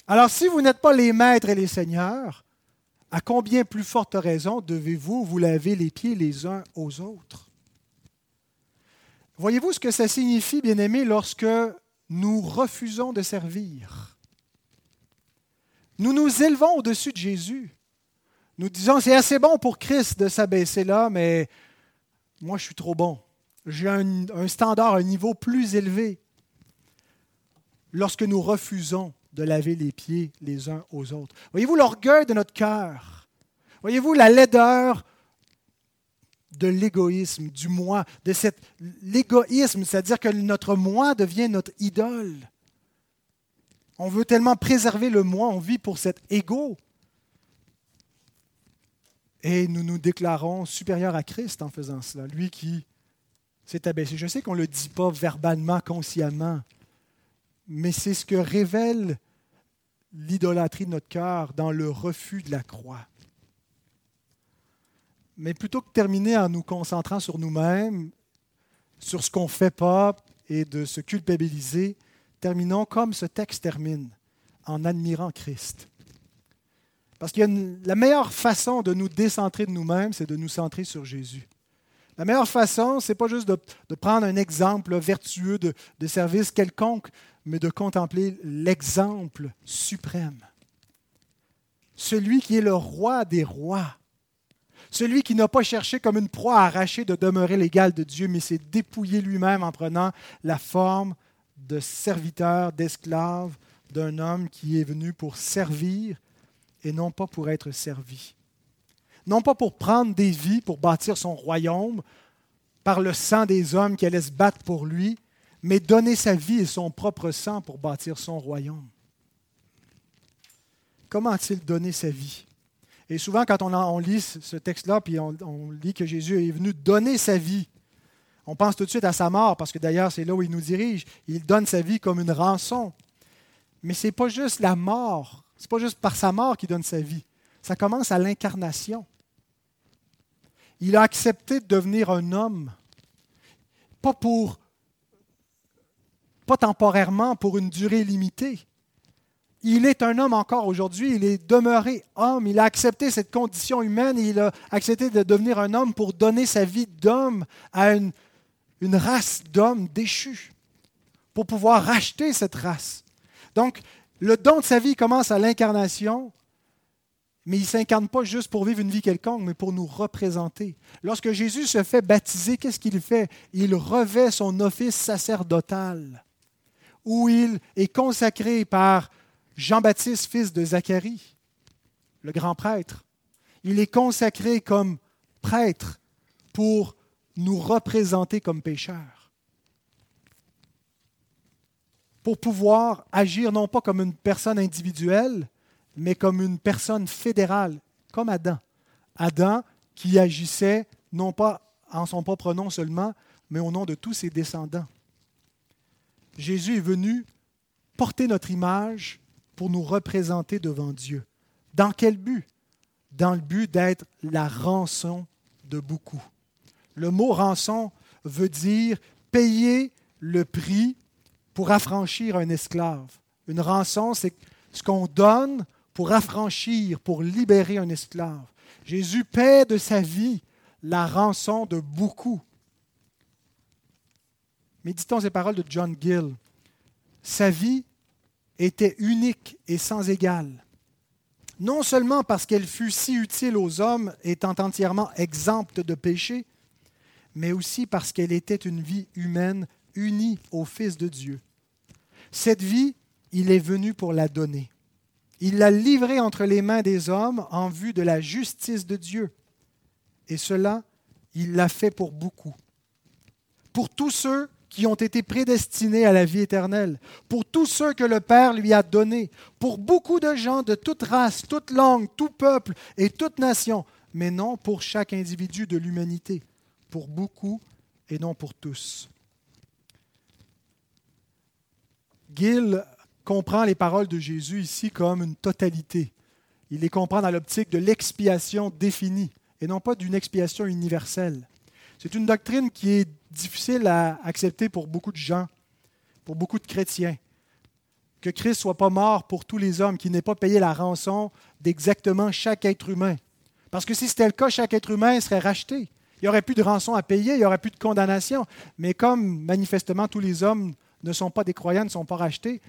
Alors si vous n'êtes pas les maîtres et les seigneurs, à combien plus forte raison devez-vous vous laver les pieds les uns aux autres? Voyez-vous ce que ça signifie, bien-aimés, lorsque nous refusons de servir? Nous nous élevons au-dessus de Jésus. Nous disons, c'est assez bon pour Christ de s'abaisser là, mais moi, je suis trop bon. J'ai un, standard, un niveau plus élevé. Lorsque nous refusons de laver les pieds les uns aux autres. Voyez-vous l'orgueil de notre cœur? Voyez-vous la laideur de l'égoïsme, du moi, de cet l'égoïsme, c'est-à-dire que notre moi devient notre idole. On veut tellement préserver le moi, on vit pour cet ego. Et nous nous déclarons supérieurs à Christ en faisant cela, lui qui s'est abaissé. Je sais qu'on ne le dit pas verbalement, consciemment, mais c'est ce que révèle l'idolâtrie de notre cœur dans le refus de la croix. Mais plutôt que de terminer en nous concentrant sur nous-mêmes, sur ce qu'on ne fait pas et de se culpabiliser, terminons comme ce texte termine, en admirant Christ. Parce que la meilleure façon de nous décentrer de nous-mêmes, c'est de nous centrer sur Jésus. La meilleure façon, ce n'est pas juste de, prendre un exemple vertueux de, de service quelconque, mais de contempler l'exemple suprême. Celui qui est le roi des rois. Celui qui n'a pas cherché comme une proie arrachée de demeurer l'égal de Dieu, mais s'est dépouillé lui-même en prenant la forme de serviteur, d'esclave, d'un homme qui est venu pour servir et non pas pour être servi. Non pas pour prendre des vies, pour bâtir son royaume par le sang des hommes qui allaient se battre pour lui, mais donner sa vie et son propre sang pour bâtir son royaume. Comment a-t-il donné sa vie? Et souvent, quand on, lit ce texte-là, puis on, on, lit que Jésus est venu donner sa vie, on pense tout de suite à sa mort, parce que d'ailleurs, c'est là où il nous dirige. Il donne sa vie comme une rançon. Mais ce n'est pas juste la mort, ce n'est pas juste par sa mort qu'il donne sa vie. Ça commence à l'incarnation. Il a accepté de devenir un homme, pas pour pas temporairement pour une durée limitée. Il est un homme encore aujourd'hui, il est demeuré homme, il a accepté cette condition humaine et il a accepté de devenir un homme pour donner sa vie d'homme à une, une race d'hommes déchus, pour pouvoir racheter cette race. Donc, le don de sa vie commence à l'incarnation, mais il ne s'incarne pas juste pour vivre une vie quelconque, mais pour nous représenter. Lorsque Jésus se fait baptiser, qu'est-ce qu'il fait? Il revêt son office sacerdotal où il est consacré par Jean-Baptiste, fils de Zacharie, le grand prêtre. Il est consacré comme prêtre pour nous représenter comme pécheurs. Pour pouvoir agir non pas comme une personne individuelle, mais comme une personne fédérale, comme Adam. Adam qui agissait non pas en son propre nom seulement, mais au nom de tous ses descendants. Jésus est venu porter notre image pour nous représenter devant Dieu. Dans quel but? Dans le but d'être la rançon de beaucoup. Le mot rançon veut dire payer le prix pour affranchir un esclave. Une rançon, c'est ce qu'on donne pour affranchir, pour libérer un esclave. Jésus paie de sa vie la rançon de beaucoup. Méditons ces paroles de John Gill. Sa vie était unique et sans égale. Non seulement parce qu'elle fut si utile aux hommes, étant entièrement exempte de péché, mais aussi parce qu'elle était une vie humaine unie au Fils de Dieu. Cette vie, il est venu pour la donner. Il l'a livrée entre les mains des hommes en vue de la justice de Dieu. Et cela, il l'a fait pour beaucoup. Pour tous ceux qui ont été prédestinés à la vie éternelle, pour tous ceux que le Père lui a donnés, pour beaucoup de gens de toute race, toute langue, tout peuple et toute nation, mais non pour chaque individu de l'humanité, pour beaucoup et non pour tous. Gill comprend les paroles de Jésus ici comme une totalité. Il les comprend dans l'optique de l'expiation définie et non pas d'une expiation universelle. C'est une doctrine qui est difficile à accepter pour beaucoup de gens, pour beaucoup de chrétiens. que Christ soit pas mort pour tous les hommes, qu'il n'ait pas payé la rançon d'exactement chaque être humain. Parce que si c'était le cas, chaque être humain serait racheté. Il n'y aurait plus de rançon à payer, il n'y aurait plus de condamnation. Mais comme manifestement tous les hommes ne sont pas des croyants, ne sont pas rachetés,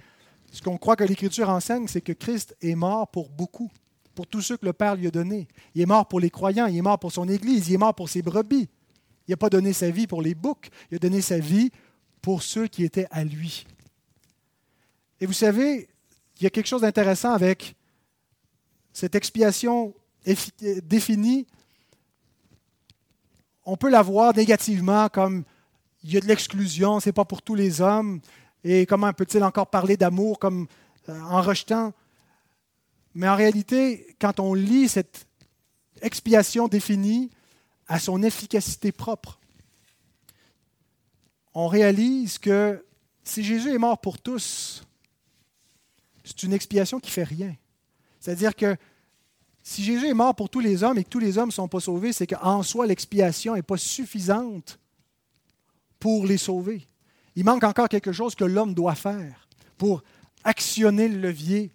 ce qu'on croit que l'Écriture enseigne, c'est que Christ est mort pour beaucoup, pour tous ceux que le Père lui a donnés. Il est mort pour les croyants, il est mort pour son Église, il est mort pour ses brebis. Il n'a pas donné sa vie pour les boucs, il a donné sa vie pour ceux qui étaient à lui. Et vous savez, il y a quelque chose d'intéressant avec cette expiation définie. On peut la voir négativement comme il y a de l'exclusion, ce n'est pas pour tous les hommes. Et comment peut-il encore parler d'amour comme euh, en rejetant? Mais en réalité, quand on lit cette expiation définie à son efficacité propre, on réalise que si Jésus est mort pour tous, c'est une expiation qui fait rien. C'est-à-dire que si Jésus est mort pour tous les hommes et que tous les hommes ne sont pas sauvés, c'est qu'en soi, l'expiation n'est pas suffisante pour les sauver. Il manque encore quelque chose que l'homme doit faire pour actionner le levier.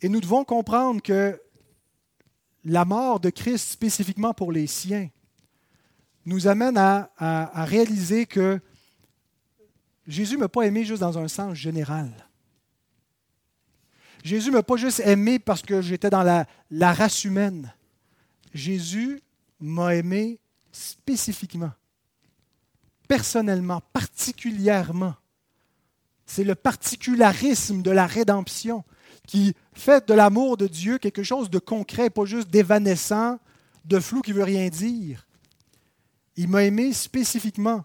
Et nous devons comprendre que la mort de Christ spécifiquement pour les siens nous amène à, réaliser que Jésus ne m'a pas aimé juste dans un sens général. Jésus ne m'a pas juste aimé parce que j'étais dans la, race humaine. Jésus m'a aimé spécifiquement, personnellement, particulièrement. C'est le particularisme de la rédemption qui fait de l'amour de Dieu quelque chose de concret, pas juste d'évanescent, de flou qui veut rien dire. Il m'a aimé spécifiquement.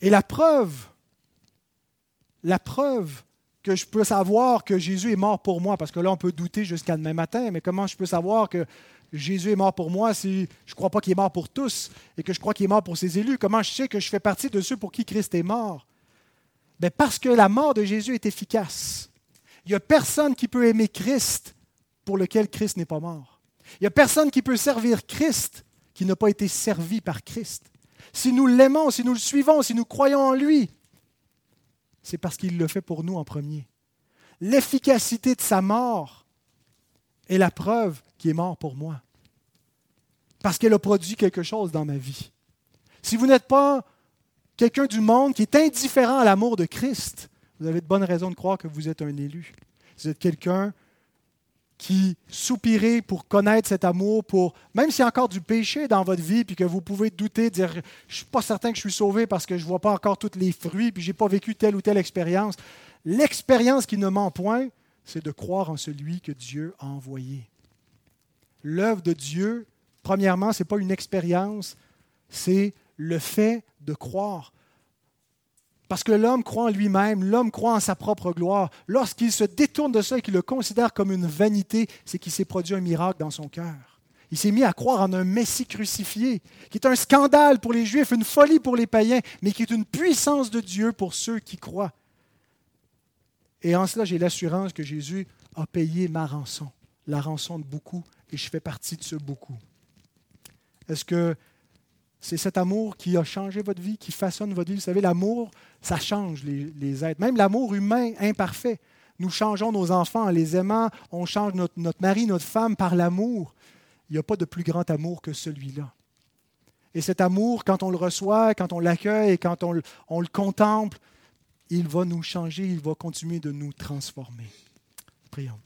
Et la preuve, la preuve que je peux savoir que Jésus est mort pour moi, parce que là, on peut douter jusqu'à demain matin, mais comment je peux savoir que Jésus est mort pour moi si je ne crois pas qu'il est mort pour tous et que je crois qu'il est mort pour ses élus? Comment je sais que je fais partie de ceux pour qui Christ est mort? Bien, parce que la mort de Jésus est efficace. Il n'y a personne qui peut aimer Christ pour lequel Christ n'est pas mort. Il n'y a personne qui peut servir Christ qui n'a pas été servi par Christ. Si nous l'aimons, si nous le suivons, si nous croyons en lui, c'est parce qu'il le fait pour nous en premier. L'efficacité de sa mort est la preuve qu'il est mort pour moi. Parce qu'elle a produit quelque chose dans ma vie. Si vous n'êtes pas quelqu'un du monde qui est indifférent à l'amour de Christ, vous avez de bonnes raisons de croire que vous êtes un élu. Vous êtes quelqu'un qui soupirez pour connaître cet amour, pour même s'il y a encore du péché dans votre vie, puis que vous pouvez douter, dire je suis pas certain que je suis sauvé parce que je ne vois pas encore tous les fruits, puis je n'ai pas vécu telle ou telle expérience. L'expérience qui ne ment point, c'est de croire en celui que Dieu a envoyé. L'œuvre de Dieu, premièrement, ce n'est pas une expérience, c'est le fait de croire. Parce que l'homme croit en lui-même, l'homme croit en sa propre gloire. Lorsqu'il se détourne de ça et qu'il le considère comme une vanité, c'est qu'il s'est produit un miracle dans son cœur. Il s'est mis à croire en un Messie crucifié, qui est un scandale pour les Juifs, une folie pour les païens, mais qui est une puissance de Dieu pour ceux qui croient. Et en cela, j'ai l'assurance que Jésus a payé ma rançon, la rançon de beaucoup, et je fais partie de ce beaucoup. Est-ce que c'est cet amour qui a changé votre vie, qui façonne votre vie? Vous savez, l'amour, ça change les, êtres. Même l'amour humain imparfait. Nous changeons nos enfants en les aimant. On change notre, mari, notre femme par l'amour. Il n'y a pas de plus grand amour que celui-là. Et cet amour, quand on le reçoit, quand on l'accueille, quand on, on, le contemple, il va nous changer, il va continuer de nous transformer. Prions.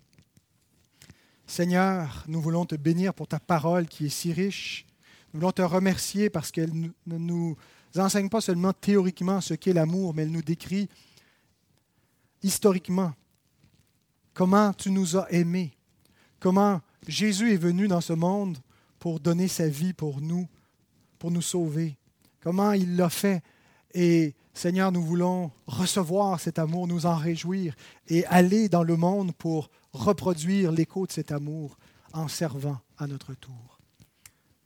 Seigneur, nous voulons te bénir pour ta parole qui est si riche nous voulons te remercier parce qu'elle ne nous enseigne pas seulement théoriquement ce qu'est l'amour, mais elle nous décrit historiquement comment tu nous as aimés, comment Jésus est venu dans ce monde pour donner sa vie pour nous, pour nous sauver, comment il l'a fait. Et Seigneur, nous voulons recevoir cet amour, nous en réjouir et aller dans le monde pour reproduire l'écho de cet amour en servant à notre tour.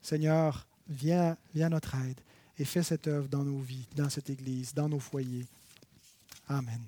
Seigneur, viens, viens notre aide et fais cette œuvre dans nos vies, dans cette Église, dans nos foyers. Amen.